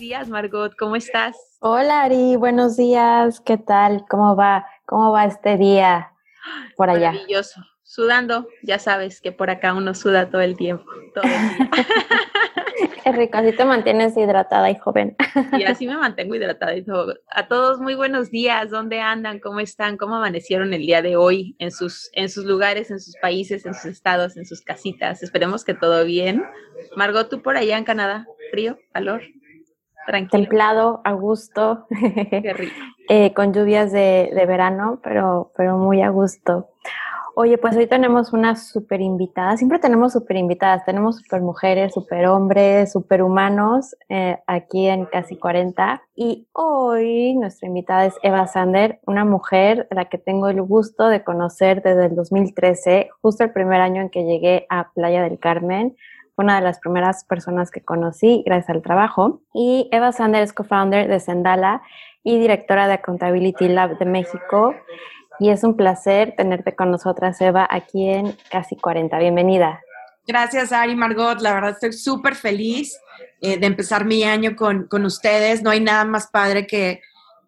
Días Margot, ¿cómo estás? Hola Ari, buenos días, ¿qué tal? ¿Cómo va? ¿Cómo va este día por allá? Maravilloso, sudando, ya sabes que por acá uno suda todo el tiempo, todo el día. Qué rico, así te mantienes hidratada y joven. Y así me mantengo hidratada y todo. A todos muy buenos días, ¿dónde andan? ¿Cómo están? ¿Cómo amanecieron el día de hoy en sus, en sus lugares, en sus países, en sus estados, en sus casitas? Esperemos que todo bien. Margot, ¿tú por allá en Canadá? ¿Frío? ¿Calor? Tranquilo. Templado, a gusto. Qué rico. eh, con lluvias de, de verano, pero, pero muy a gusto. Oye, pues hoy tenemos una super invitada. Siempre tenemos super invitadas. Tenemos super mujeres, super hombres, super humanos eh, aquí en Casi 40. Y hoy nuestra invitada es Eva Sander, una mujer a la que tengo el gusto de conocer desde el 2013, justo el primer año en que llegué a Playa del Carmen. Fue una de las primeras personas que conocí gracias al trabajo. Y Eva Sander es co-founder de Sendala y directora de Accountability Lab de México y es un placer tenerte con nosotras, Eva, aquí en Casi 40. Bienvenida. Gracias, Ari Margot. La verdad estoy súper feliz eh, de empezar mi año con, con, ustedes. No hay nada más padre que,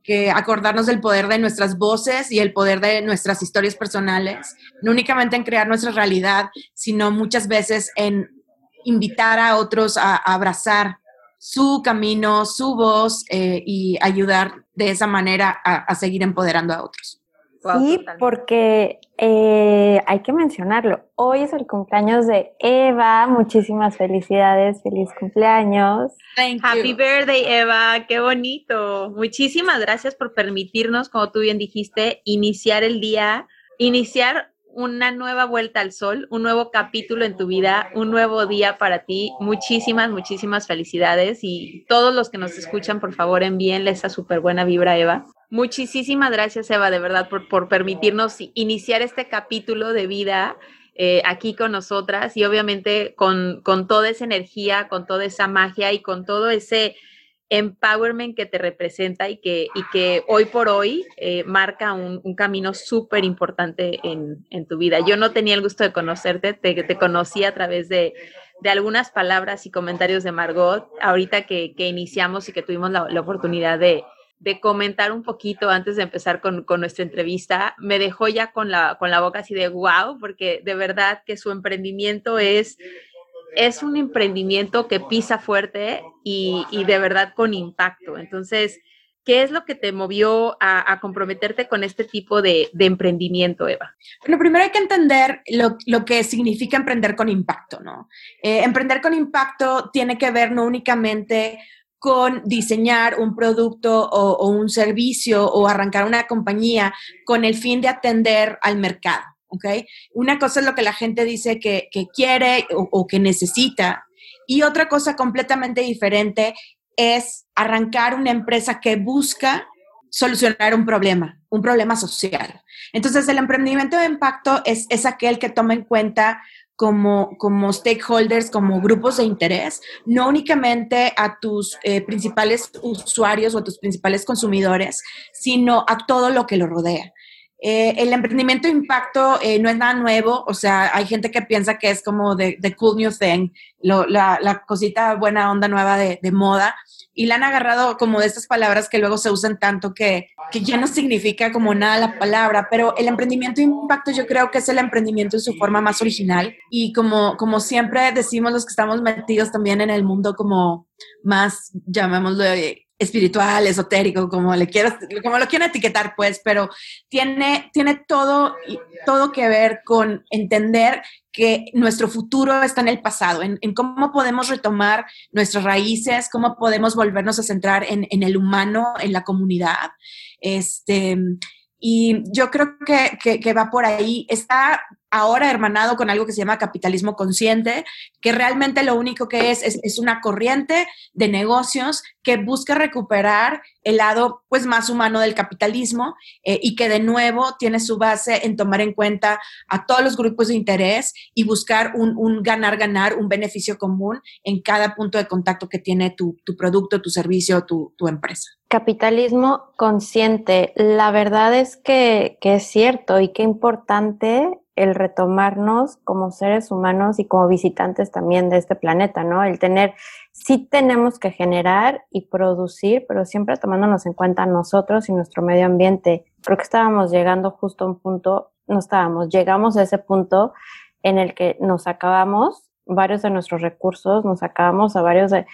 que acordarnos del poder de nuestras voces y el poder de nuestras historias personales, no únicamente en crear nuestra realidad, sino muchas veces en invitar a otros a, a abrazar su camino, su voz eh, y ayudar de esa manera a, a seguir empoderando a otros. Wow, sí, totalmente. porque eh, hay que mencionarlo. Hoy es el cumpleaños de Eva. Muchísimas felicidades. Feliz cumpleaños. Thank Happy you. birthday, Eva. Qué bonito. Muchísimas gracias por permitirnos, como tú bien dijiste, iniciar el día, iniciar una nueva vuelta al sol, un nuevo capítulo en tu vida, un nuevo día para ti. Muchísimas, muchísimas felicidades y todos los que nos escuchan, por favor, envíenle esa súper buena vibra, Eva. Muchísimas gracias, Eva, de verdad, por, por permitirnos iniciar este capítulo de vida eh, aquí con nosotras y obviamente con, con toda esa energía, con toda esa magia y con todo ese empowerment que te representa y que, y que hoy por hoy eh, marca un, un camino súper importante en, en, tu vida. Yo no tenía el gusto de conocerte, te, te conocí a través de, de, algunas palabras y comentarios de Margot, ahorita que, que iniciamos y que tuvimos la, la oportunidad de, de, comentar un poquito antes de empezar con, con, nuestra entrevista, me dejó ya con la, con la boca así de wow, porque de verdad que su emprendimiento es es un emprendimiento que pisa fuerte y, de verdad con impacto. Entonces, ¿qué es lo que te movió a, comprometerte con este tipo de, emprendimiento, Eva? Bueno, primero hay que entender lo, que significa emprender con impacto, ¿no? Eh, emprender con impacto tiene que ver no únicamente con diseñar un producto o un servicio o arrancar una compañía con el fin de atender al mercado. ¿Ok? Una cosa es lo que la gente dice que, que quiere o, que necesita y otra cosa completamente diferente es arrancar una empresa que busca solucionar un problema, un problema social. Entonces, el emprendimiento de impacto es, es aquel que toma en cuenta como, como stakeholders, como grupos de interés, no únicamente a tus eh, principales usuarios o a tus principales consumidores, sino a todo lo que lo rodea. Eh, el emprendimiento impacto eh, no es nada nuevo, o sea, hay gente que piensa que es como the, cool new thing, la, la, cosita buena onda nueva de, moda, y la han agarrado como de estas palabras que luego se usan tanto que, que ya no significa como nada la palabra, pero el emprendimiento impacto yo creo que es el emprendimiento en su forma más original, y como, como siempre decimos los que estamos metidos también en el mundo como más, llamémoslo, espiritual, esotérico, como le quieras, como lo quieran etiquetar, pues, pero tiene, tiene todo, todo que ver con entender que nuestro futuro está en el pasado, en, cómo podemos retomar nuestras raíces, cómo podemos volvernos a centrar en, en el humano, en la comunidad. Este, Y yo creo que, que, va por ahí. Está ahora hermanado con algo que se llama capitalismo consciente, que realmente lo único que es, es, una corriente de negocios que busca recuperar el lado pues más humano del capitalismo eh, y que de nuevo tiene su base en tomar en cuenta a todos los grupos de interés y buscar un ganar-ganar, un, beneficio común en cada punto de contacto que tiene tu, tu producto, tu servicio, tu, tu empresa. Capitalismo consciente. La verdad es que, que es cierto y qué importante el retomarnos como seres humanos y como visitantes también de este planeta, ¿no? El tener, sí tenemos que generar y producir, pero siempre tomándonos en cuenta nosotros y nuestro medio ambiente. Creo que estábamos llegando justo a un punto, no estábamos, llegamos a ese punto en el que nos acabamos varios de nuestros recursos, nos acabamos a varios de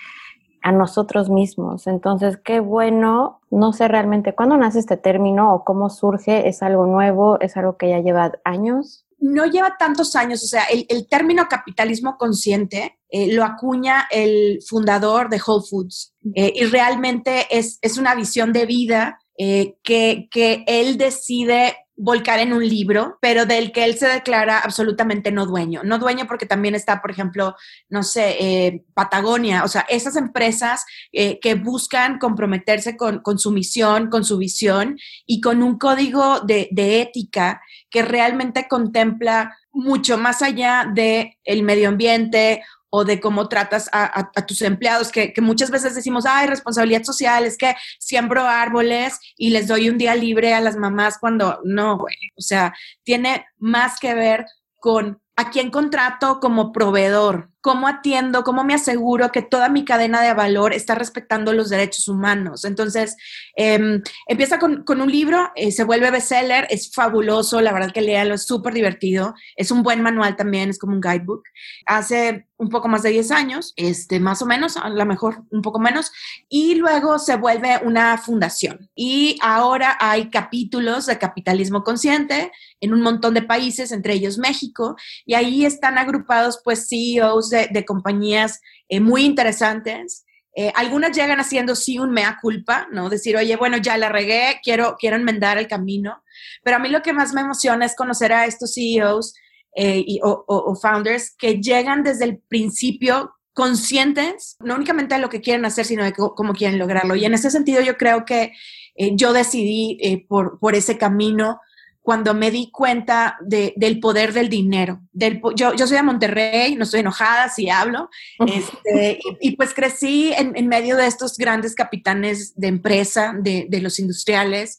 a nosotros mismos. Entonces, qué bueno, no sé realmente cuándo nace este término o cómo surge, es algo nuevo, es algo que ya lleva años no lleva tantos años, o sea, el, término capitalismo consciente eh, lo acuña el fundador de Whole Foods eh, y realmente es, es, una visión de vida eh, que, que él decide volcar en un libro, pero del que él se declara absolutamente no dueño. No dueño porque también está, por ejemplo, no sé, eh, Patagonia, o sea, esas empresas eh, que buscan comprometerse con, su misión, con su visión y con un código de, de ética que realmente contempla mucho más allá de el medio ambiente o de cómo tratas a, tus empleados, que, muchas veces decimos, ay, responsabilidad social, es que siembro árboles y les doy un día libre a las mamás cuando no, güey, o sea, tiene más que ver con a quién contrato como proveedor, cómo atiendo, cómo me aseguro que toda mi cadena de valor está respetando los derechos humanos. Entonces, em, empieza con, un libro, eh, se vuelve bestseller, es fabuloso, la verdad que léalo, es súper divertido, es un buen manual también, es como un guidebook. Hace un poco más de 10 años, este, más o menos, a lo mejor un poco menos, y luego se vuelve una fundación. Y ahora hay capítulos de capitalismo consciente en un montón de países, entre ellos México, y ahí están agrupados pues CEOs de, compañías eh, muy interesantes. Eh, algunas llegan haciendo sí un mea culpa, ¿no? Decir, oye, bueno, ya la regué, quiero, quiero enmendar el camino. Pero a mí lo que más me emociona es conocer a estos CEOs eh, o, founders que llegan desde el principio conscientes, no únicamente de lo que quieren hacer, sino de cómo quieren lograrlo. Y en ese sentido yo creo que eh, yo decidí eh, por, por, ese camino cuando me di cuenta del poder del dinero. Del, yo, yo soy de Monterrey, no estoy enojada si hablo, este, y, pues crecí en, en, medio de estos grandes capitanes de empresa, de, de los industriales,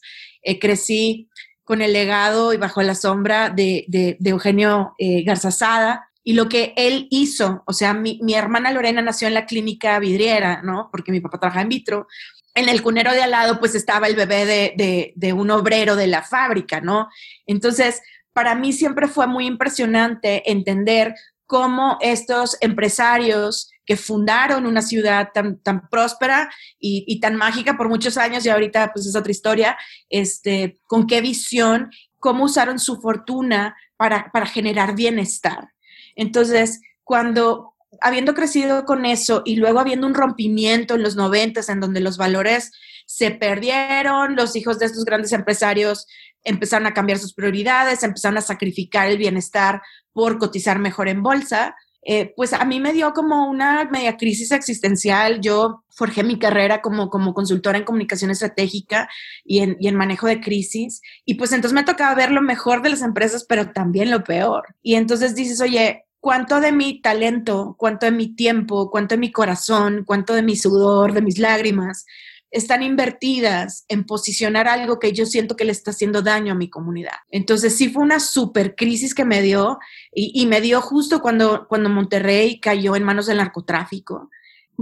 crecí con el legado y bajo la sombra de, de, Eugenio eh, Garzazada y lo que él hizo. O sea, mi, mi, hermana Lorena nació en la clínica vidriera, ¿no? Porque mi papá trabaja en vitro. En el cunero de al lado, pues estaba el bebé de, de, un obrero de la fábrica, ¿no? Entonces, para mí siempre fue muy impresionante entender cómo estos empresarios que fundaron una ciudad tan, tan próspera y, tan mágica por muchos años y ahorita pues es otra historia, este, con qué visión, cómo usaron su fortuna para, para generar bienestar. Entonces, cuando habiendo crecido con eso y luego habiendo un rompimiento en los noventas en donde los valores se perdieron, los hijos de estos grandes empresarios empezaron a cambiar sus prioridades, empezaron a sacrificar el bienestar por cotizar mejor en bolsa, eh, pues a mí me dio como una media crisis existencial. Yo forjé mi carrera como, como consultora en comunicación estratégica y en, y en manejo de crisis. Y pues entonces me tocaba ver lo mejor de las empresas, pero también lo peor. Y entonces dices, oye, ¿cuánto de mi talento, cuánto de mi tiempo, cuánto de mi corazón, cuánto de mi sudor, de mis lágrimas están invertidas en posicionar algo que yo siento que le está haciendo daño a mi comunidad. Entonces sí fue una super crisis que me dio y, me dio justo cuando, cuando Monterrey cayó en manos del narcotráfico.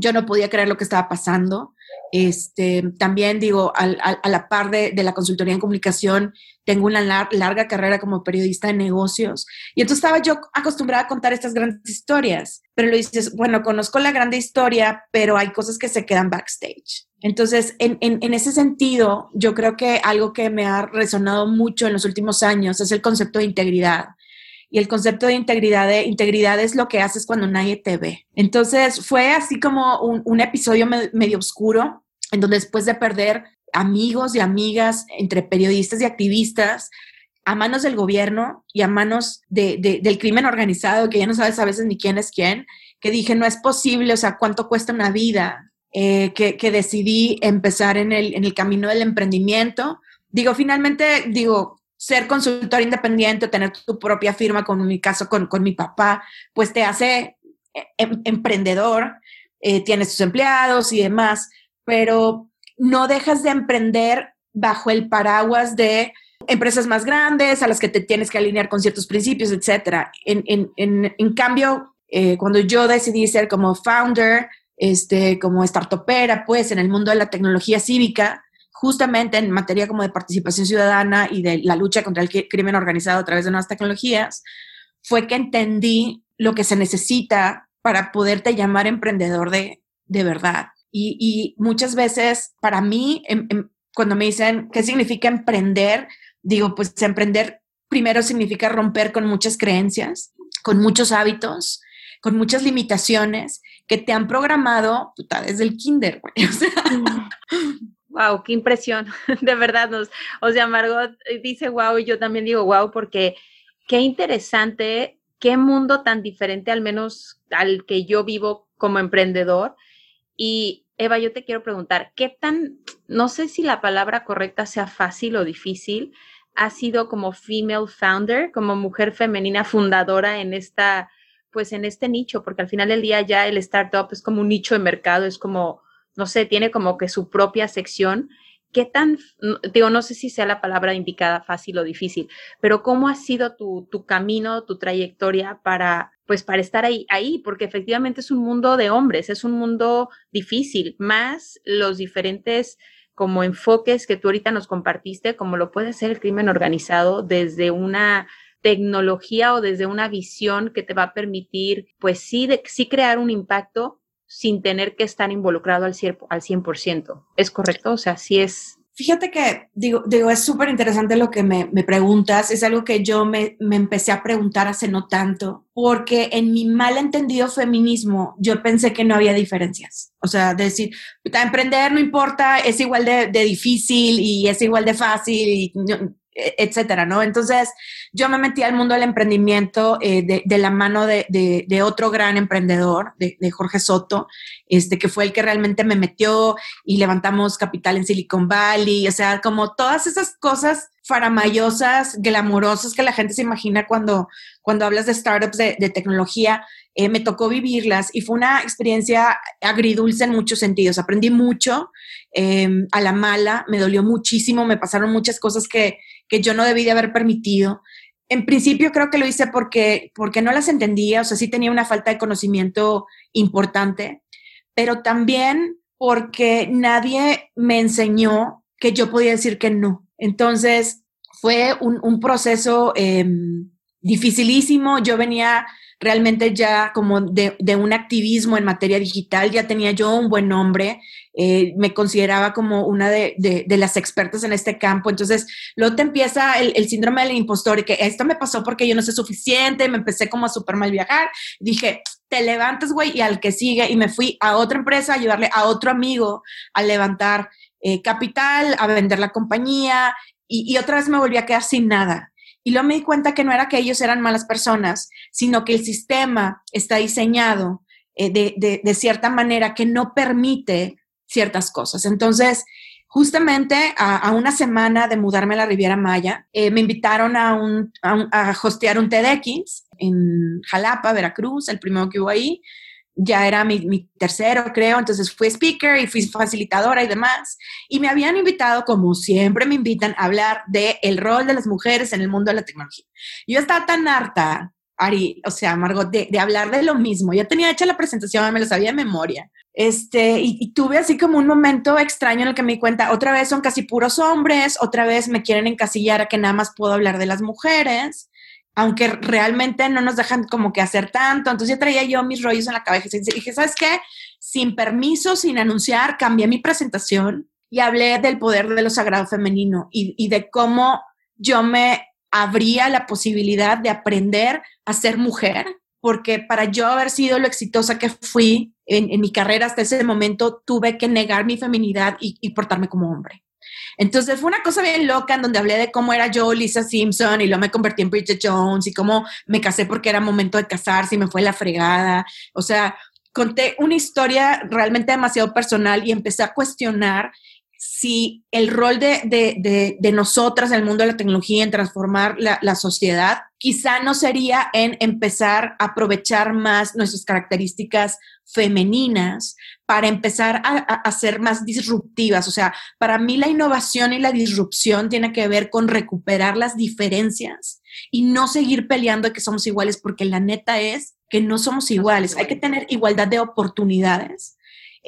Yo no podía creer lo que estaba pasando. Este, también digo, a la par de, de, la consultoría en comunicación, tengo una larga carrera como periodista de negocios. Y entonces estaba yo acostumbrada a contar estas grandes historias, pero lo dices, bueno, conozco la grande historia, pero hay cosas que se quedan backstage. Entonces, en, en, ese sentido, yo creo que algo que me ha resonado mucho en los últimos años es el concepto de integridad. Y el concepto de integridad, de integridad es lo que haces cuando nadie te ve. Entonces, fue así como un, un episodio medio oscuro, en donde después de perder amigos y amigas, entre periodistas y activistas, a manos del gobierno y a manos del crimen organizado, que ya no sabes a veces ni quién es quién, que dije, no es posible, o sea, cuánto cuesta una vida, eh, que, decidí empezar en el, en el camino del emprendimiento. Digo, finalmente, digo, ser consultor independiente, tener tu propia firma, como mi caso con, con mi papá, pues te hace eh, em, emprendedor, eh, tienes tus empleados y demás, pero no dejas de emprender bajo el paraguas de empresas más grandes a las que te tienes que alinear con ciertos principios. En, en, en, en cambio, eh, cuando yo decidí ser como founder, este, como startupera, pues en el mundo de la tecnología cívica, justamente en materia como de participación ciudadana y de la lucha contra el crimen organizado a través de nuevas tecnologías, fue que entendí lo que se necesita para poderte llamar emprendedor de, de verdad. Y, muchas veces, para mí, em, em, cuando me dicen qué significa emprender, digo, pues emprender primero significa romper con muchas creencias, con muchos hábitos, con muchas limitaciones que te han programado desde el kinder. Wow, qué impresión, de verdad. Nos, o sea, Margot dice wow y yo también digo wow porque qué interesante, qué mundo tan diferente al menos al que yo vivo como emprendedor. Y Eva, yo te quiero preguntar, ¿qué tan, no sé si la palabra correcta sea fácil o difícil, ha sido como female founder, como mujer femenina fundadora en esta pues en este nicho, porque al final del día ya el startup es como un nicho de mercado, es como, no sé, tiene como que su propia sección. ¿Qué tan, digo, no sé si sea la palabra indicada fácil o difícil, pero cómo ha sido tu, tu camino, tu trayectoria para, pues, para estar ahí, ahí? Porque efectivamente es un mundo de hombres, es un mundo difícil, más los diferentes como enfoques que tú ahorita nos compartiste, como lo puede ser el crimen organizado desde una tecnología o desde una visión que te va a permitir, pues sí, de, sí crear un impacto sin tener que estar involucrado al 100%. Al 100%. ¿Es correcto? O sea, sí es... Fíjate que, digo, digo es súper interesante lo que me, me, preguntas. Es algo que yo me, me, empecé a preguntar hace no tanto, porque en mi mal entendido feminismo yo pensé que no había diferencias. O sea, decir, emprender no importa, es igual de, difícil y es igual de fácil. Etcétera, ¿no? Entonces, yo me metí al mundo del emprendimiento eh, de, la mano de, otro gran emprendedor, de, Jorge Soto, este, que fue el que realmente me metió y levantamos capital en Silicon Valley, o sea, como todas esas cosas faramayosas, glamorosas que la gente se imagina cuando, cuando hablas de startups de, tecnología, eh, me tocó vivirlas y fue una experiencia agridulce en muchos sentidos. Aprendí mucho em, a la mala, me dolió muchísimo, me pasaron muchas cosas que, que yo no debí de haber permitido. En principio creo que lo hice porque, porque no las entendía, o sea, sí tenía una falta de conocimiento importante, pero también porque nadie me enseñó que yo podía decir que no. Entonces, fue un, un proceso em, dificilísimo. Yo venía realmente ya como de, de, un activismo en materia digital, ya tenía yo un buen nombre, eh, me consideraba como una de, de, las expertas en este campo. Entonces, luego te empieza el, el, síndrome del impostor que esto me pasó porque yo no sé suficiente, me empecé como a súper mal viajar. Dije, te levantas, güey, y al que sigue. Y me fui a otra empresa a ayudarle a otro amigo a levantar eh, capital, a vender la compañía. Y, y otra vez me volví a quedar sin nada. Y luego me di cuenta que no era que ellos eran malas personas, sino que el sistema está diseñado eh, de, de, de, cierta manera que no permite ciertas cosas. Entonces, justamente a, una semana de mudarme a la Riviera Maya, eh, me invitaron a, un, a, hostear un TEDx en Jalapa, Veracruz, el primero que hubo ahí. Ya era mi, mi, tercero, creo, entonces fui speaker y fui facilitadora y demás. Y me habían invitado, como siempre me invitan, a hablar del el rol de las mujeres en el mundo de la tecnología. Yo estaba tan harta Ari, o sea, Margot, de, de, hablar de lo mismo. Ya tenía hecha la presentación, me lo sabía de memoria. Este, y, tuve así como un momento extraño en el que me di cuenta, otra vez son casi puros hombres, otra vez me quieren encasillar a que nada más puedo hablar de las mujeres, aunque realmente no nos dejan como que hacer tanto. Entonces ya traía yo mis rollos en la cabeza y dije, ¿sabes qué? Sin permiso, sin anunciar, cambié mi presentación y hablé del poder de lo sagrado femenino y, y de cómo yo me abría la posibilidad de aprender a ser mujer, porque para yo haber sido lo exitosa que fui en, mi carrera hasta ese momento, tuve que negar mi feminidad y, portarme como hombre. Entonces fue una cosa bien loca en donde hablé de cómo era yo Lisa Simpson y luego me convertí en Bridget Jones y cómo me casé porque era momento de casarse y me fue la fregada. O sea, conté una historia realmente demasiado personal y empecé a cuestionar si el rol de, de, de, nosotras en el mundo de la tecnología en transformar la, la, sociedad quizá no sería en empezar a aprovechar más nuestras características femeninas para empezar a, a, ser más disruptivas. O sea, para mí la innovación y la disrupción tiene que ver con recuperar las diferencias y no seguir peleando de que somos iguales, porque la neta es que no somos iguales. Hay que tener igualdad de oportunidades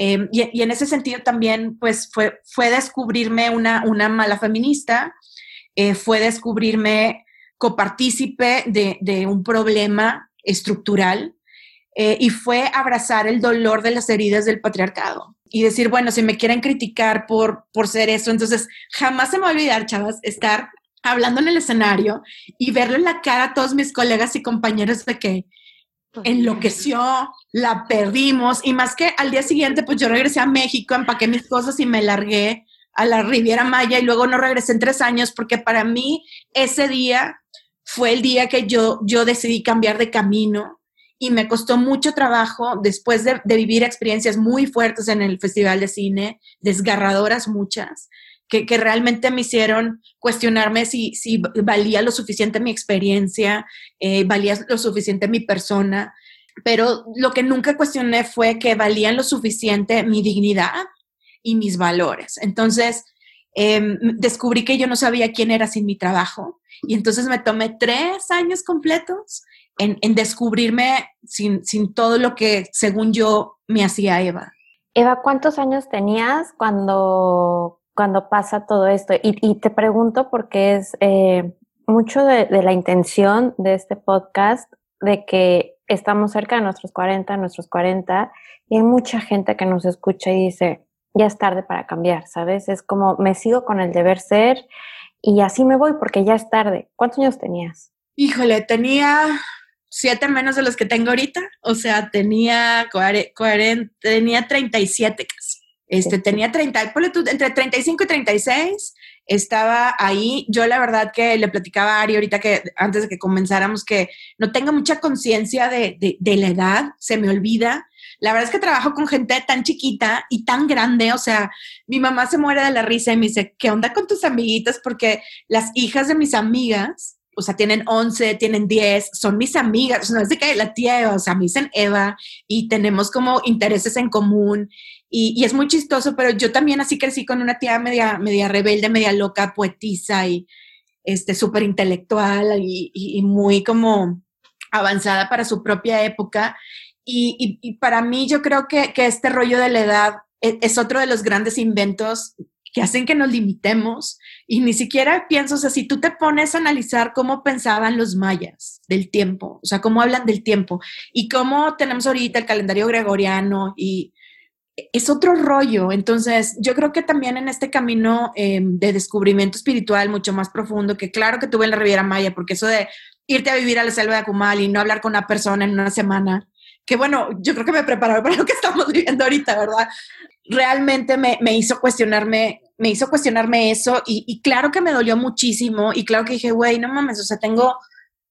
Em, y, en ese sentido también, pues, fue, fue descubrirme una, una mala feminista, eh, fue descubrirme copartícipe de, de un problema estructural eh, y fue abrazar el dolor de las heridas del patriarcado y decir, bueno, si me quieren criticar por, por ser eso, entonces jamás se me va a olvidar, chavas, estar hablando en el escenario y verle en la cara a todos mis colegas y compañeros de que enloqueció, la perdimos y más que al día siguiente, pues yo regresé a México, empaqué mis cosas y me largué a la Riviera Maya y luego no regresé en tres años porque para mí ese día fue el día que yo, yo decidí cambiar de camino y me costó mucho trabajo después de, de vivir experiencias muy fuertes en el Festival de Cine, desgarradoras muchas que, realmente me hicieron cuestionarme si, si valía lo suficiente mi experiencia, eh, valía lo suficiente mi persona, pero lo que nunca cuestioné fue que valían lo suficiente mi dignidad y mis valores. Entonces, em, descubrí que yo no sabía quién era sin mi trabajo y entonces me tomé tres años completos en, en descubrirme sin, sin todo lo que, según yo, me hacía Eva. Eva, ¿cuántos años tenías cuando, cuando pasa todo esto. Y, te pregunto porque es eh, mucho de, la intención de este podcast, de que estamos cerca de nuestros 40, nuestros 40, y hay mucha gente que nos escucha y dice, ya es tarde para cambiar, ¿sabes? Es como, me sigo con el deber ser y así me voy porque ya es tarde. ¿Cuántos años tenías? Híjole, tenía siete menos de los que tengo ahorita, o sea, tenía, 40, tenía 37 casi. Este, tenía 30, entre 35 y 36, estaba ahí. Yo la verdad que le platicaba a Ari ahorita que antes de que comenzáramos que no tengo mucha conciencia de, de, la edad, se me olvida. La verdad es que trabajo con gente tan chiquita y tan grande, o sea, mi mamá se muere de la risa y me dice, ¿qué onda con tus amiguitas? Porque las hijas de mis amigas, o sea, tienen 11, tienen 10, son mis amigas, no es de que la tía Eva, o sea, me dicen Eva y tenemos como intereses en común y, es muy chistoso, pero yo también así crecí con una tía media, media rebelde, media loca, poetisa y este, súper intelectual y, muy como avanzada para su propia época. Y, para mí yo creo que, que, este rollo de la edad es, es otro de los grandes inventos que hacen que nos limitemos y ni siquiera pienso, o sea, si tú te pones a analizar cómo pensaban los mayas del tiempo, o sea, cómo hablan del tiempo y cómo tenemos ahorita el calendario gregoriano y es otro rollo. Entonces, yo creo que también en este camino em, de descubrimiento espiritual mucho más profundo, que claro que tuve en la Riviera Maya, porque eso de irte a vivir a la selva de Acumal y no hablar con una persona en una semana, que bueno, yo creo que me preparó para lo que estamos viviendo ahorita, ¿verdad? Realmente me, me hizo cuestionarme, me hizo cuestionarme eso y, y claro que me dolió muchísimo y claro que dije, güey, no mames, o sea, tengo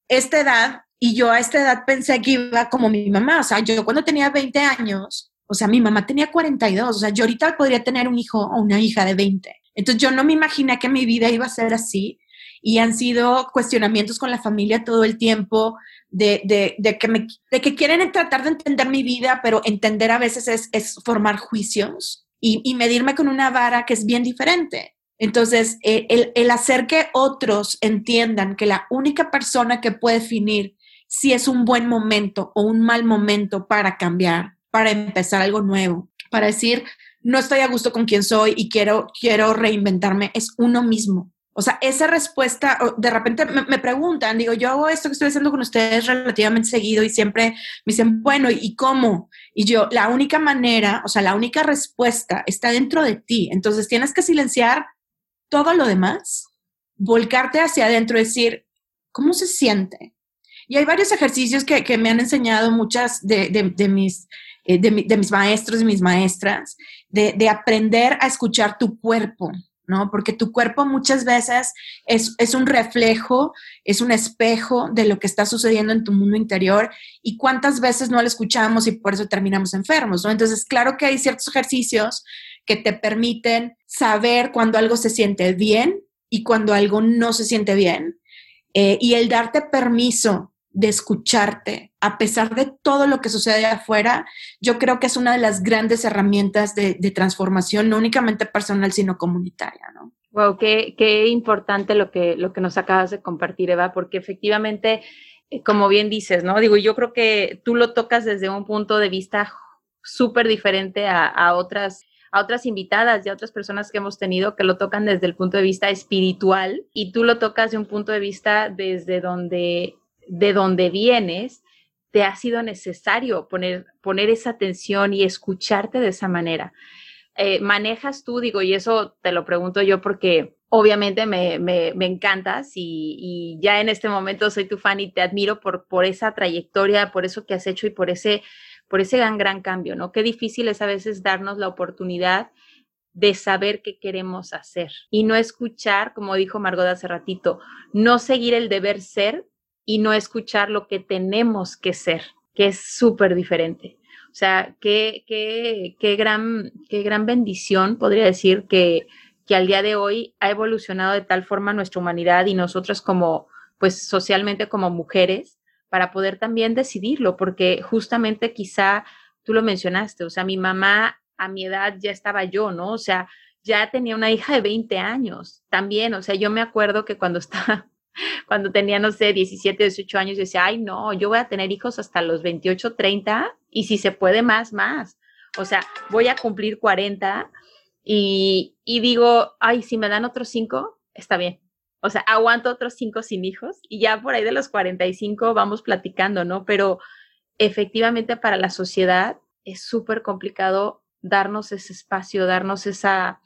esta edad y yo a esta edad pensé que iba como mi mamá, o sea, yo cuando tenía 20 años, o sea, mi mamá tenía 42, o sea, yo ahorita podría tener un hijo o una hija de 20. Entonces yo no me imaginé que mi vida iba a ser así y han sido cuestionamientos con la familia todo el tiempo de, de, que, me, de que quieren tratar de entender mi vida, pero entender a veces es, es formar juicios y, y, medirme con una vara que es bien diferente. Entonces, eh, el, el hacer que otros entiendan que la única persona que puede definir si es un buen momento o un mal momento para cambiar para empezar algo nuevo, para decir, no estoy a gusto con quien soy y quiero, quiero reinventarme, es uno mismo. O sea, esa respuesta, de repente me, preguntan, digo, yo hago esto que estoy haciendo con ustedes relativamente seguido y siempre me dicen, bueno, ¿y cómo? Y yo, la única manera, o sea, la única respuesta está dentro de ti. Entonces tienes que silenciar todo lo demás, volcarte hacia adentro decir, ¿cómo se siente? Y hay varios ejercicios que, que me han enseñado muchas de, de mis eh, de, mis maestros y mis maestras, de, aprender a escuchar tu cuerpo, ¿no? Porque tu cuerpo muchas veces es, es, un reflejo, es un espejo de lo que está sucediendo en tu mundo interior y cuántas veces no lo escuchamos y por eso terminamos enfermos, ¿no? Entonces, claro que hay ciertos ejercicios que te permiten saber cuando algo se siente bien y cuando algo no se siente bien. Eh, y el darte permiso de escucharte, a pesar de todo lo que sucede afuera, yo creo que es una de las grandes herramientas de, transformación, no únicamente personal, sino comunitaria, ¿no? Wow, qué, qué importante lo que, lo que nos acabas de compartir, Eva, porque efectivamente, eh, como bien dices, ¿no? Digo, yo creo que tú lo tocas desde un punto de vista súper diferente a, a, otras a otras invitadas y a otras personas que hemos tenido que lo tocan desde el punto de vista espiritual y tú lo tocas de un punto de vista desde donde de donde vienes, te ha sido necesario poner, esa atención y escucharte de esa manera. Eh, manejas tú, digo, y eso te lo pregunto yo porque obviamente me, me, me encantas y, y, ya en este momento soy tu fan y te admiro por, por esa trayectoria, por eso que has hecho y por ese, por ese gran, gran cambio, ¿no? Qué difícil es a veces darnos la oportunidad de saber qué queremos hacer y no escuchar, como dijo Margot hace ratito, no seguir el deber ser, y no escuchar lo que tenemos que ser, que es súper diferente. O sea, qué, qué, qué, gran, qué gran bendición, podría decir, que, que al día de hoy ha evolucionado de tal forma nuestra humanidad y nosotros como, pues socialmente como mujeres, para poder también decidirlo, porque justamente quizá tú lo mencionaste, o sea, mi mamá a mi edad ya estaba yo, ¿no? O sea, ya tenía una hija de 20 años también, o sea, yo me acuerdo que cuando estaba cuando tenía, no sé, 17, 18 años, yo decía, ay, no, yo voy a tener hijos hasta los 28, 30 y si se puede más, más. O sea, voy a cumplir 40 y, y digo, ay, si me dan otros 5, está bien. O sea, aguanto otros 5 sin hijos y ya por ahí de los 45 vamos platicando, ¿no? Pero efectivamente para la sociedad es súper complicado darnos ese espacio, darnos esa,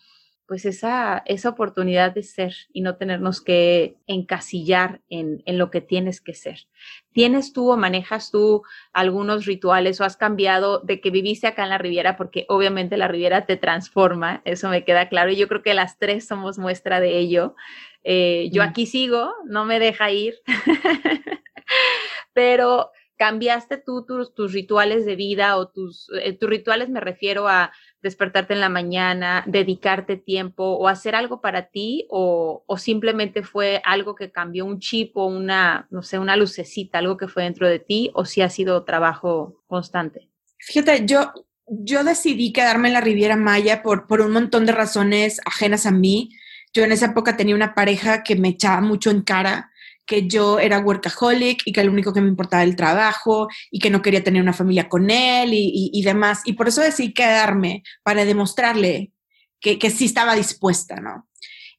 pues esa, esa oportunidad de ser y no tenernos que encasillar en, en, lo que tienes que ser. ¿Tienes tú o manejas tú algunos rituales o has cambiado de que viviste acá en la Riviera? Porque obviamente la Riviera te transforma, eso me queda claro y yo creo que las tres somos muestra de ello. Eh, yo mm. aquí sigo, no me deja ir, pero cambiaste tú tus, tus, rituales de vida o tus, eh, tus rituales me refiero a despertarte en la mañana, dedicarte tiempo o hacer algo para ti o, o, simplemente fue algo que cambió un chip o una, no sé, una lucecita, algo que fue dentro de ti o si ha sido trabajo constante? Fíjate, yo, yo decidí quedarme en la Riviera Maya por, por un montón de razones ajenas a mí. Yo en esa época tenía una pareja que me echaba mucho en cara que yo era workaholic y que lo único que me importaba era el trabajo y que no quería tener una familia con él y, demás. Y por eso decidí quedarme para demostrarle que, que sí estaba dispuesta, ¿no?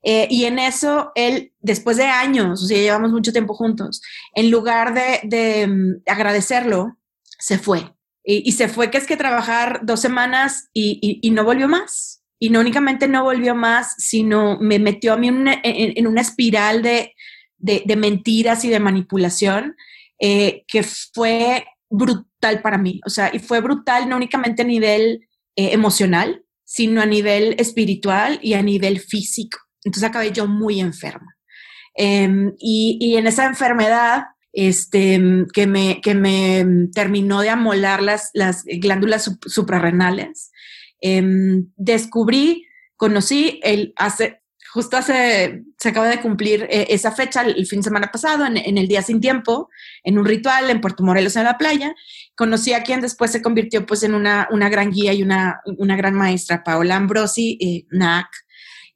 Eh, y en eso, él, después de años, o sea, llevamos mucho tiempo juntos, en lugar de, de mm, agradecerlo, se fue. Y, se fue que es que trabajar dos semanas y, y, no volvió más. Y no únicamente no volvió más, sino me metió a mí en en una espiral de, de, mentiras y de manipulación eh, que fue brutal para mí. O sea, y fue brutal no únicamente a nivel eh, emocional, sino a nivel espiritual y a nivel físico. Entonces acabé yo muy enferma. Em, y, en esa enfermedad, este, que, me, que me terminó de amolar las, las glándulas suprarrenales, em, descubrí, conocí el, hace, justo hace, se acaba de cumplir eh, esa fecha el, fin de semana pasado, en, el Día Sin Tiempo, en un ritual en Puerto Morelos, en la playa. Conocí a quien después se convirtió pues en una, una gran guía y una, una gran maestra, Paola Ambrosi, eh, NAC.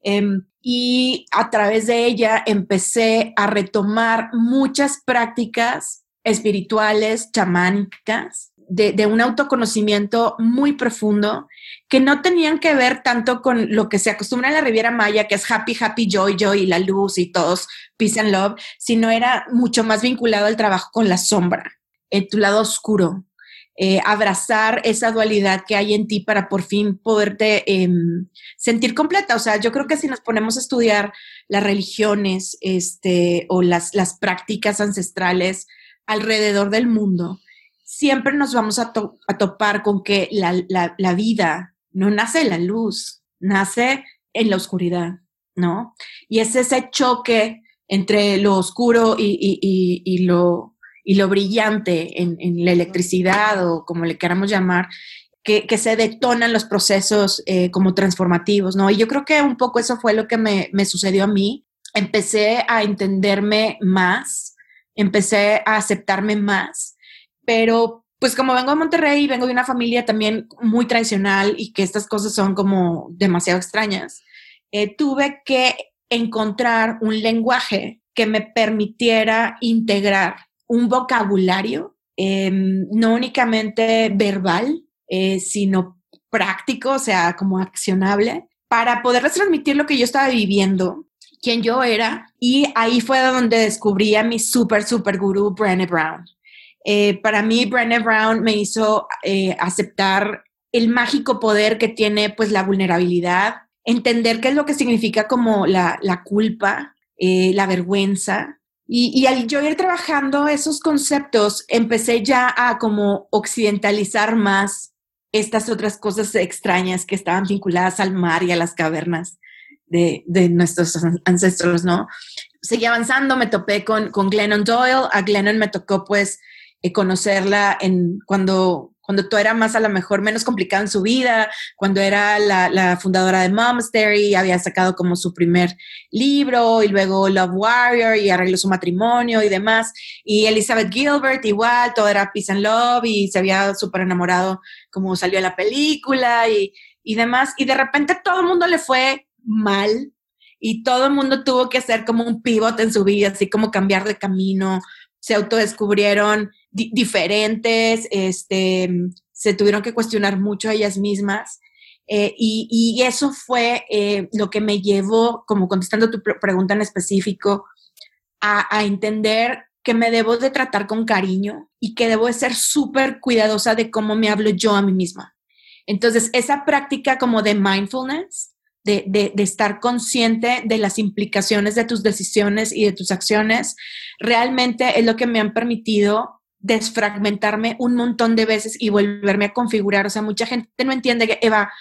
Em, y a través de ella empecé a retomar muchas prácticas espirituales, chamánicas, de, un autoconocimiento muy profundo que no tenían que ver tanto con lo que se acostumbra en la Riviera Maya, que es happy, happy, joy, joy, la luz y todos, peace and love, sino era mucho más vinculado al trabajo con la sombra, en tu lado oscuro, eh, abrazar esa dualidad que hay en ti para por fin poderte em, sentir completa. O sea, yo creo que si nos ponemos a estudiar las religiones este, o las, las prácticas ancestrales alrededor del mundo, siempre nos vamos a, topar con que la, vida no nace la luz, nace en la oscuridad. ¿no? Y es ese choque entre lo oscuro y, lo, y lo brillante en, la electricidad o como le queramos llamar, que, se detonan los procesos eh, como transformativos, ¿no? Y yo creo que un poco eso fue lo que me sucedió a mí. Empecé a entenderme más, empecé a aceptarme más, pero pues como vengo de Monterrey y vengo de una familia también muy tradicional y que estas cosas son como demasiado extrañas, eh, tuve que encontrar un lenguaje que me permitiera integrar un vocabulario, em, no únicamente verbal, eh, sino práctico, o sea, como accionable, para poderles transmitir lo que yo estaba viviendo, quién yo era. Y ahí fue donde descubrí a mi súper, súper gurú, Brené Brown. Eh, para mí, Brené Brown me hizo aceptar el mágico poder que tiene pues la vulnerabilidad, entender qué es lo que significa como la, culpa, eh, la vergüenza. Y, al yo ir trabajando esos conceptos, empecé ya a como occidentalizar más estas otras cosas extrañas que estaban vinculadas al mar y a las cavernas de, nuestros ancestros, ¿no? Seguí avanzando, me topé con, con Glennon Doyle. A Glennon me tocó pues eh, conocerla en cuando cuando tú era más a lo mejor menos complicado en su vida, cuando era la, fundadora de Momastery, había sacado como su primer libro y luego Love Warrior y arregló su matrimonio y demás. Y Elizabeth Gilbert igual, todo era peace and love y se había súper enamorado como salió la película y, y demás. Y de repente todo el mundo le fue mal y todo el mundo tuvo que hacer como un pivot en su vida, así como cambiar de camino, se autodescubrieron diferentes, este, se tuvieron que cuestionar mucho a ellas mismas. Eh, y, eso fue eh, lo que me llevó, como contestando tu pregunta en específico, a, entender que me debo de tratar con cariño y que debo de ser súper cuidadosa de cómo me hablo yo a mí misma. Entonces, esa práctica como de mindfulness, de, de, estar consciente de las implicaciones de tus decisiones y de tus acciones, realmente es lo que me han permitido desfragmentarme un montón de veces y volverme a configurar. O sea, mucha gente no entiende que, Eva,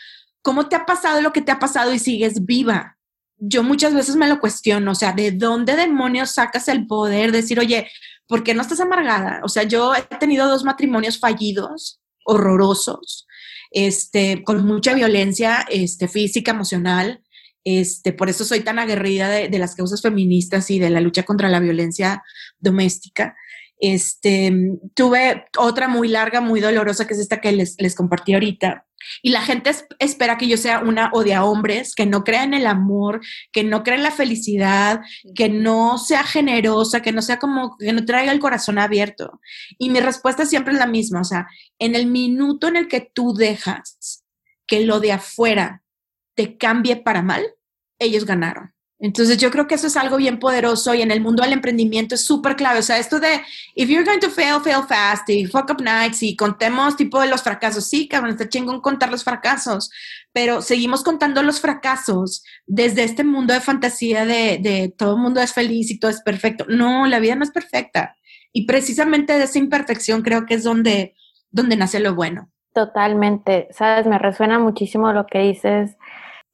¿cómo te ha pasado lo que te ha pasado y sigues viva? Yo muchas veces me lo cuestiono, o sea, ¿de dónde demonios sacas el poder? de Decir, oye, ¿por qué no estás amargada? O sea, yo he tenido dos matrimonios fallidos, horrorosos, este, con mucha violencia este, física, emocional. Este, por eso soy tan aguerrida de, de las causas feministas y de la lucha contra la violencia doméstica. Este, tuve otra muy larga, muy dolorosa, que es esta que les, les compartí ahorita. Y la gente espera que yo sea una odia hombres, que no crea en el amor, que no crea en la felicidad, que no sea generosa, que no sea como, que no traiga el corazón abierto. Y mi respuesta siempre es la misma, o sea, en el minuto en el que tú dejas que lo de afuera te cambie para mal, ellos ganaron. Entonces yo creo que eso es algo bien poderoso y en el mundo del emprendimiento es súper clave. O sea, esto de, if you're going to fail, fail fast y fuck up nights y contemos tipo de los fracasos. Sí, cabrón, está chingón contar los fracasos, pero seguimos contando los fracasos desde este mundo de fantasía de, de todo el mundo es feliz y todo es perfecto. No, la vida no es perfecta. Y precisamente de esa imperfección creo que es donde, donde nace lo bueno. Totalmente. Sabes, me resuena muchísimo lo que dices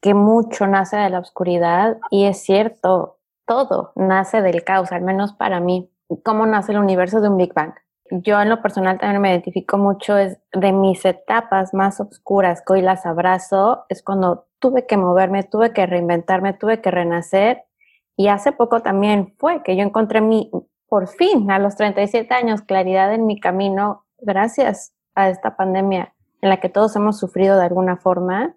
que mucho nace de la oscuridad y es cierto, todo nace del caos, al menos para mí. ¿Cómo nace el universo de un Big Bang? Yo en lo personal también me identifico mucho, es de mis etapas más oscuras que hoy las abrazo, es cuando tuve que moverme, tuve que reinventarme, tuve que renacer y hace poco también fue que yo encontré mi, por fin, a los 37 años, claridad en mi camino gracias a esta pandemia en la que todos hemos sufrido de alguna forma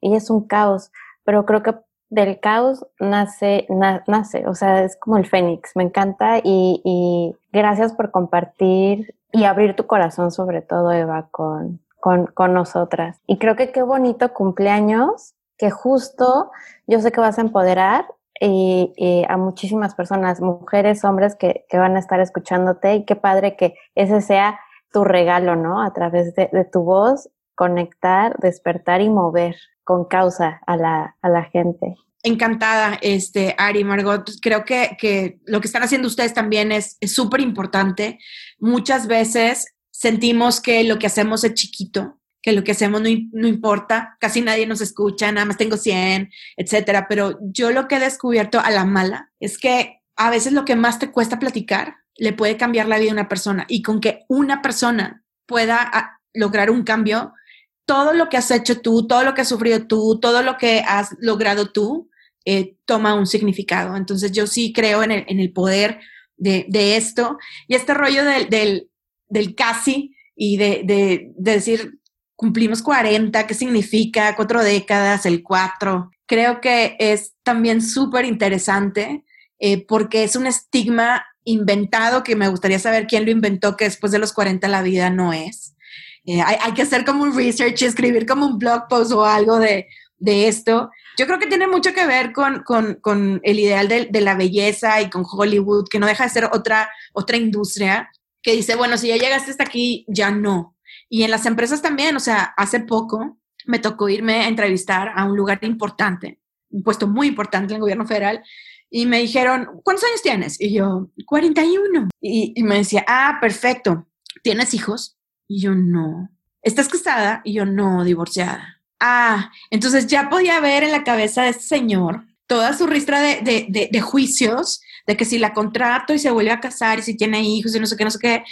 y es un caos, pero creo que del caos nace, nace, o sea, es como el fénix, me encanta y, gracias por compartir y abrir tu corazón sobre todo, Eva, con, con, con nosotras. Y creo que qué bonito cumpleaños, que justo yo sé que vas a empoderar y, a muchísimas personas, mujeres, hombres que, que, van a estar escuchándote y qué padre que ese sea tu regalo, ¿no? A través de, de tu voz, conectar, despertar y mover con causa a la, a la gente. Encantada, este, Ari, Margot. Creo que, que lo que están haciendo ustedes también es súper importante. Muchas veces sentimos que lo que hacemos es chiquito, que lo que hacemos no, no, importa, casi nadie nos escucha, nada más tengo 100, etcétera. Pero yo lo que he descubierto a la mala es que a veces lo que más te cuesta platicar le puede cambiar la vida a una persona y con que una persona pueda ah, lograr un cambio, todo lo que has hecho tú, todo lo que has sufrido tú, todo lo que has logrado tú, eh, toma un significado. Entonces yo sí creo en el, poder de, esto y este rollo del, del, casi y de, de, decir, cumplimos 40, ¿qué significa? Cuatro décadas, el cuatro. Creo que es también súper interesante eh, porque es un estigma inventado que me gustaría saber quién lo inventó, que después de los 40 la vida no es. Eh, hay, que hacer como un research escribir como un blog post o algo de, de esto. Yo creo que tiene mucho que ver con, con, con el ideal de, de, la belleza y con Hollywood, que no deja de ser otra, otra industria que dice, bueno, si ya llegaste hasta aquí, ya no. Y en las empresas también, o sea, hace poco me tocó irme a entrevistar a un lugar importante, un puesto muy importante en el gobierno federal, y me dijeron, ¿cuántos años tienes? Y yo, 41. Y, y me decía, ah, perfecto. ¿Tienes hijos? Y yo, no. ¿Estás casada? Y yo, no, divorciada. Ah, entonces ya podía ver en la cabeza de este señor toda su ristra de, de, de, juicios, de que si la contrato y se vuelve a casar y si tiene hijos y no sé qué, no sé qué.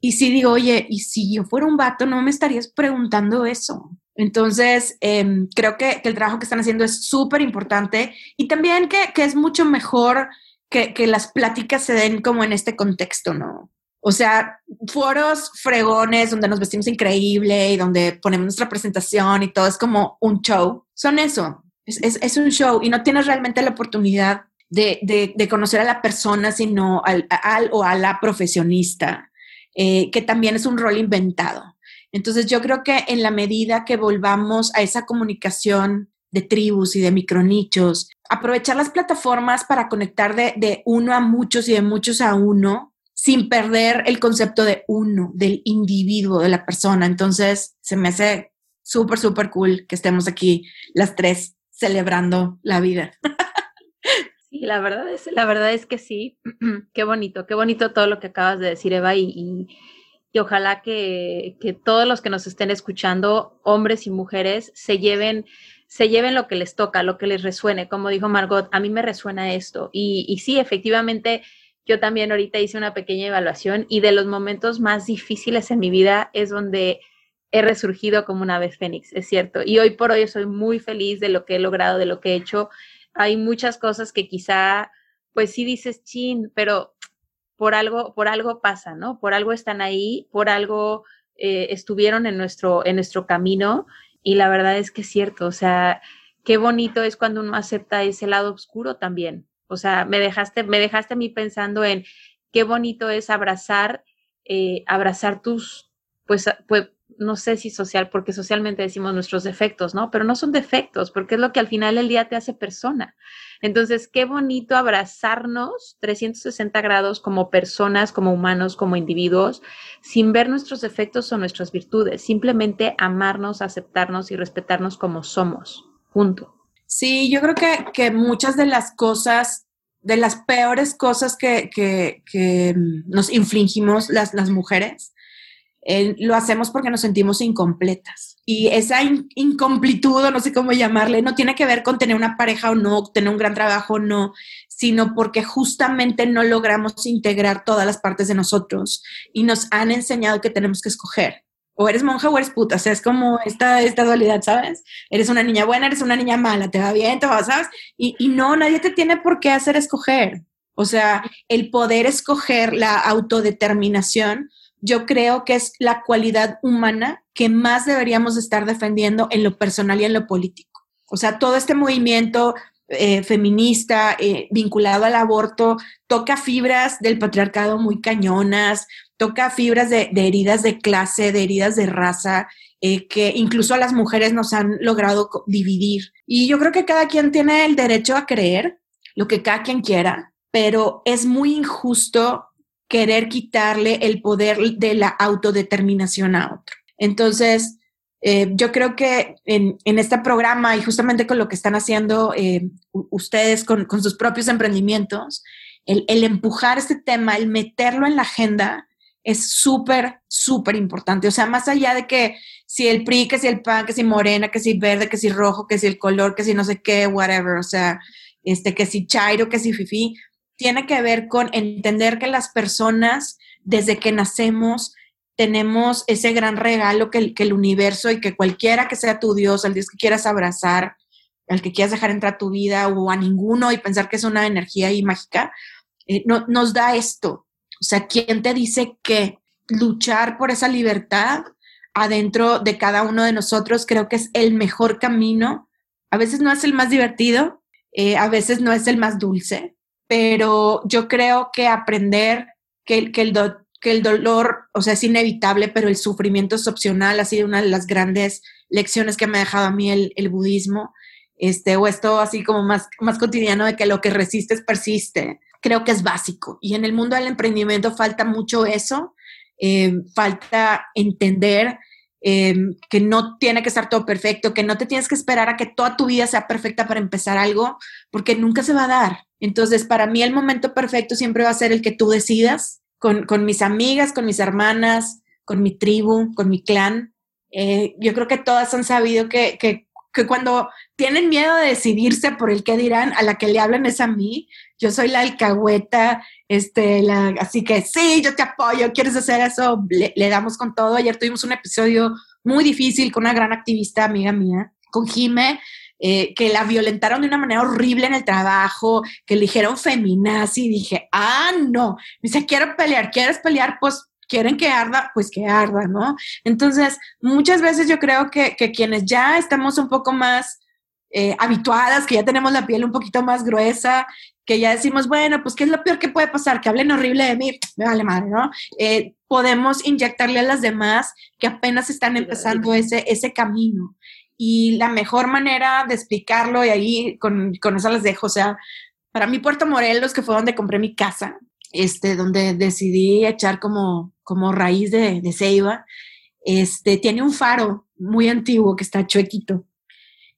Y si digo, oye, y si yo fuera un vato, no me estarías preguntando eso. Entonces, em, creo que, el trabajo que están haciendo es súper importante y también que, es mucho mejor que, las pláticas se den como en este contexto, ¿no? O sea, foros fregones donde nos vestimos increíble y donde ponemos nuestra presentación y todo es como un show. Son eso, es, un show y no tienes realmente la oportunidad de, conocer a la persona, sino al, o a la profesionista, eh, que también es un rol inventado. Entonces yo creo que en la medida que volvamos a esa comunicación de tribus y de micronichos, aprovechar las plataformas para conectar de, uno a muchos y de muchos a uno, sin perder el concepto de uno, del individuo, de la persona. Entonces se me hace súper, súper cool que estemos aquí las tres celebrando la vida. Sí, la verdad es, la verdad es que sí. qué bonito, qué bonito todo lo que acabas de decir, Eva, y y ojalá que, todos los que nos estén escuchando, hombres y mujeres, se lleven, se lleven lo que les toca, lo que les resuene. Como dijo Margot, a mí me resuena esto. Y, y sí, efectivamente, yo también ahorita hice una pequeña evaluación y de los momentos más difíciles en mi vida es donde he resurgido como una vez fénix, es cierto. Y hoy por hoy soy muy feliz de lo que he logrado, de lo que he hecho. Hay muchas cosas que quizá, pues sí dices, chin, pero por algo, por algo pasa, ¿no? Por algo están ahí, por algo eh, estuvieron en nuestro, en nuestro camino y la verdad es que es cierto, o sea, qué bonito es cuando uno acepta ese lado oscuro también. O sea, me dejaste, me dejaste a mí pensando en qué bonito es abrazar, eh, abrazar tus, pues, pues, no sé si social, porque socialmente decimos nuestros defectos, ¿no? Pero no son defectos, porque es lo que al final del día te hace persona. Entonces, qué bonito abrazarnos 360 grados como personas, como humanos, como individuos, sin ver nuestros defectos o nuestras virtudes, simplemente amarnos, aceptarnos y respetarnos como somos, junto. Sí, yo creo que, que muchas de las cosas de las peores cosas que, que, que nos infligimos las, las mujeres lo hacemos porque nos sentimos incompletas. Y esa incomplitud, o no sé cómo llamarle, no tiene que ver con tener una pareja o no, tener un gran trabajo o no, sino porque justamente no logramos integrar todas las partes de nosotros y nos han enseñado que tenemos que escoger. O eres monja o eres puta, o sea, es como esta, esta dualidad, ¿sabes? Eres una niña buena, eres una niña mala, te va bien, te va, ¿sabes? Y, y no, nadie te tiene por qué hacer escoger. O sea, el poder escoger la autodeterminación yo creo que es la cualidad humana que más deberíamos estar defendiendo en lo personal y en lo político. O sea, todo este movimiento eh, feminista eh, vinculado al aborto toca fibras del patriarcado muy cañonas, toca fibras de, heridas de clase, de heridas de raza, eh, que incluso a las mujeres nos han logrado dividir. Y yo creo que cada quien tiene el derecho a creer lo que cada quien quiera, pero es muy injusto querer quitarle el poder de la autodeterminación a otro. Entonces, eh, yo creo que en, este programa y justamente con lo que están haciendo eh, ustedes con, sus propios emprendimientos, el, empujar este tema, el meterlo en la agenda, es súper, súper importante. O sea, más allá de que si el PRI, que si el PAN, que si morena, que si verde, que si rojo, que si el color, que si no sé qué, whatever, o sea, este, que si chairo, que si fifi, tiene que ver con entender que las personas, desde que nacemos, tenemos ese gran regalo que, que el universo y que cualquiera que sea tu Dios, al Dios que quieras abrazar, al que quieras dejar entrar a tu vida o a ninguno y pensar que es una energía ahí mágica, eh, no, nos da esto. O sea, ¿quién te dice que luchar por esa libertad adentro de cada uno de nosotros creo que es el mejor camino? A veces no es el más divertido, eh, a veces no es el más dulce, pero yo creo que aprender que, el que el dolor, o sea, es inevitable, pero el sufrimiento es opcional, ha sido una de las grandes lecciones que me ha dejado a mí el, el budismo este, o esto así como más, más cotidiano de que lo que resistes persiste, creo que es básico. Y en el mundo del emprendimiento falta mucho eso, eh, falta entender eh, que no tiene que estar todo perfecto, que no te tienes que esperar a que toda tu vida sea perfecta para empezar algo, porque nunca se va a dar. Entonces, para mí el momento perfecto siempre va a ser el que tú decidas, con, con mis amigas, con mis hermanas, con mi tribu, con mi clan. Eh, yo creo que todas han sabido que, que que cuando tienen miedo de decidirse por el qué dirán, a la que le hablan es a mí. Yo soy la alcahueta, este, así que sí, yo te apoyo, quieres hacer eso, le, damos con todo. Ayer tuvimos un episodio muy difícil con una gran activista, amiga mía, con Jime, eh, que la violentaron de una manera horrible en el trabajo, que le dijeron feminazi, dije, ah, no, dice, quiero pelear, ¿quieres pelear? Pues quieren que arda, pues que arda, ¿no? Entonces, muchas veces yo creo que, quienes ya estamos un poco más eh, habituadas, que ya tenemos la piel un poquito más gruesa, que ya decimos, bueno, pues, ¿qué es lo peor que puede pasar? Que hablen horrible de mí, me vale madre, ¿no? Eh, podemos inyectarle a las demás que apenas están empezando ese, ese camino. Y la mejor manera de explicarlo, y ahí con, con eso les dejo, o sea, para mí Puerto Morelos, que fue donde compré mi casa, este, donde decidí echar como, como raíz de, de ceiba, este, tiene un faro muy antiguo que está chuequito.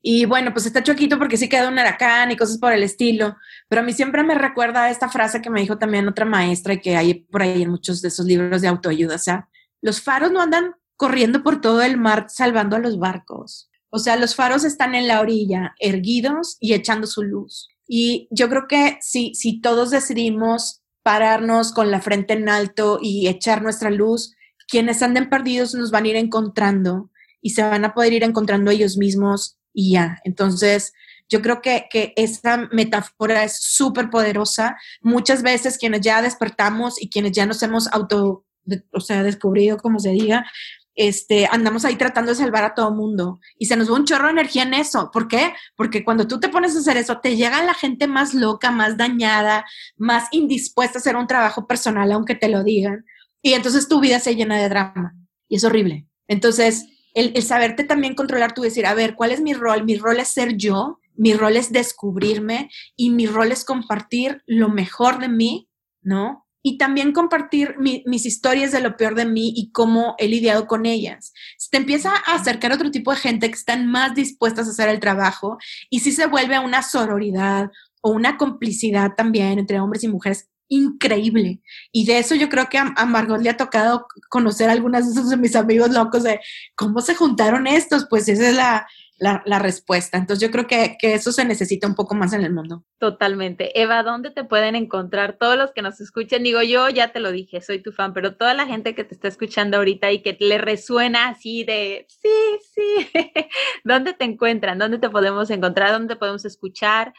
Y bueno, pues está chuequito porque sí queda un huracán y cosas por el estilo, pero a mí siempre me recuerda esta frase que me dijo también otra maestra y que hay por ahí en muchos de esos libros de autoayuda, o sea, los faros no andan corriendo por todo el mar salvando a los barcos. O sea, los faros están en la orilla, erguidos y echando su luz. Y yo creo que si, si todos decidimos pararnos con la frente en alto y echar nuestra luz, quienes anden perdidos nos van a ir encontrando y se van a poder ir encontrando ellos mismos y ya. Entonces, yo creo que, que esa metáfora es súper poderosa. Muchas veces quienes ya despertamos y quienes ya nos hemos auto, o sea, descubrido, como se diga, este, andamos ahí tratando de salvar a todo mundo y se nos va un chorro de energía en eso. ¿Por qué? Porque cuando tú te pones a hacer eso, te llega la gente más loca, más dañada, más indispuesta a hacer un trabajo personal, aunque te lo digan. Y entonces tu vida se llena de drama y es horrible. Entonces, el, saberte también controlar, tú decir, a ver, ¿cuál es mi rol? Mi rol es ser yo, mi rol es descubrirme y mi rol es compartir lo mejor de mí, ¿no? y también compartir mis historias de lo peor de mí y cómo he lidiado con ellas. Se te empieza a acercar otro tipo de gente que están más dispuestas a hacer el trabajo y si se vuelve una sororidad o una complicidad también entre hombres y mujeres increíble. Y de eso yo creo que a, Margot le ha tocado conocer a algunas de esos mis amigos locos de cómo se juntaron estos. Pues esa es la, la, respuesta. Entonces yo creo que, que, eso se necesita un poco más en el mundo. Totalmente. Eva, ¿dónde te pueden encontrar todos los que nos escuchen? Digo, yo ya te lo dije, soy tu fan, pero toda la gente que te está escuchando ahorita y que le resuena así de, sí, sí, ¿dónde te encuentran? ¿Dónde te podemos encontrar? ¿Dónde te podemos escuchar?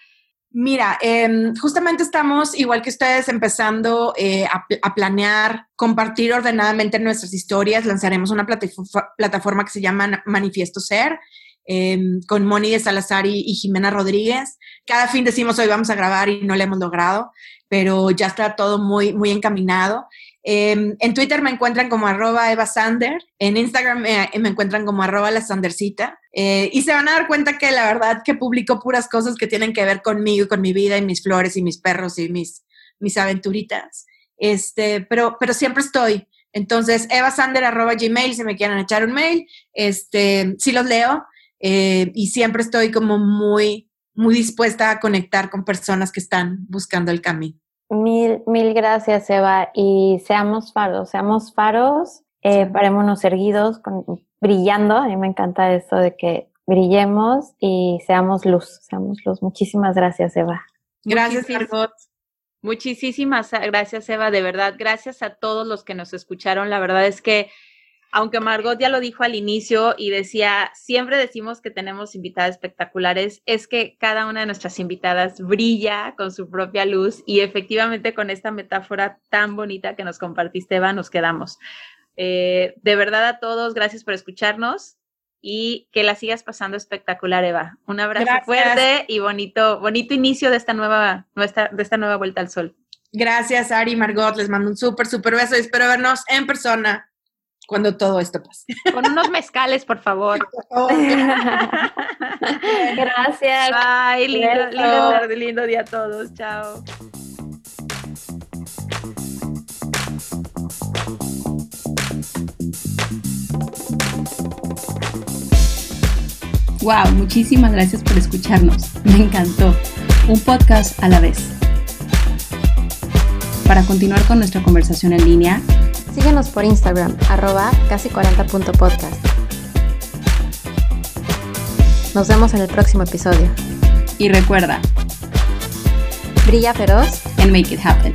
Mira, em, justamente estamos, igual que ustedes, empezando eh, a, planear, compartir ordenadamente nuestras historias. Lanzaremos una plataforma que se llama Manifiesto Ser. Em, con Moni de Salazar y, Jimena Rodríguez. Cada fin decimos hoy vamos a grabar y no lo hemos logrado, pero ya está todo muy, muy encaminado. Em, en Twitter me encuentran como arroba Eva Sander, en Instagram me, encuentran como arroba la Sandercita. Eh, y se van a dar cuenta que la verdad que publico puras cosas que tienen que ver conmigo, con mi vida y mis flores y mis perros y mis, mis aventuritas. Este, pero, pero siempre estoy. Entonces, evasander arroba gmail si me quieren echar un mail. Este, si los leo. Eh, y siempre estoy como muy, muy dispuesta a conectar con personas que están buscando el camino. Mil, mil gracias, Eva. Y seamos faros, seamos faros, eh, parémonos erguidos, con, brillando. A mí me encanta esto de que brillemos y seamos luz, seamos luz. Muchísimas gracias, Eva. Gracias, Margot. Muchísimas gracias, Eva. De verdad, gracias a todos los que nos escucharon. La verdad es que, aunque Margot ya lo dijo al inicio y decía, siempre decimos que tenemos invitadas espectaculares, es que cada una de nuestras invitadas brilla con su propia luz y efectivamente con esta metáfora tan bonita que nos compartiste, Eva, nos quedamos. Eh, de verdad a todos, gracias por escucharnos y que la sigas pasando espectacular, Eva. Un abrazo fuerte y bonito, bonito inicio de esta nueva, de esta nueva vuelta al sol. Gracias, Ari y Margot. Les mando un súper, súper beso y espero vernos en persona cuando todo esto pase. Con unos mezcales, por favor. Gracias. Bye, lindo, lindo tarde, lindo día a todos. Chao. Wow, muchísimas gracias por escucharnos. Me encantó. Un podcast a la vez. Para continuar con nuestra conversación en línea, síguenos por Instagram, arroba casi40.podcast. Nos vemos en el próximo episodio. Y recuerda, brilla feroz and make it happen.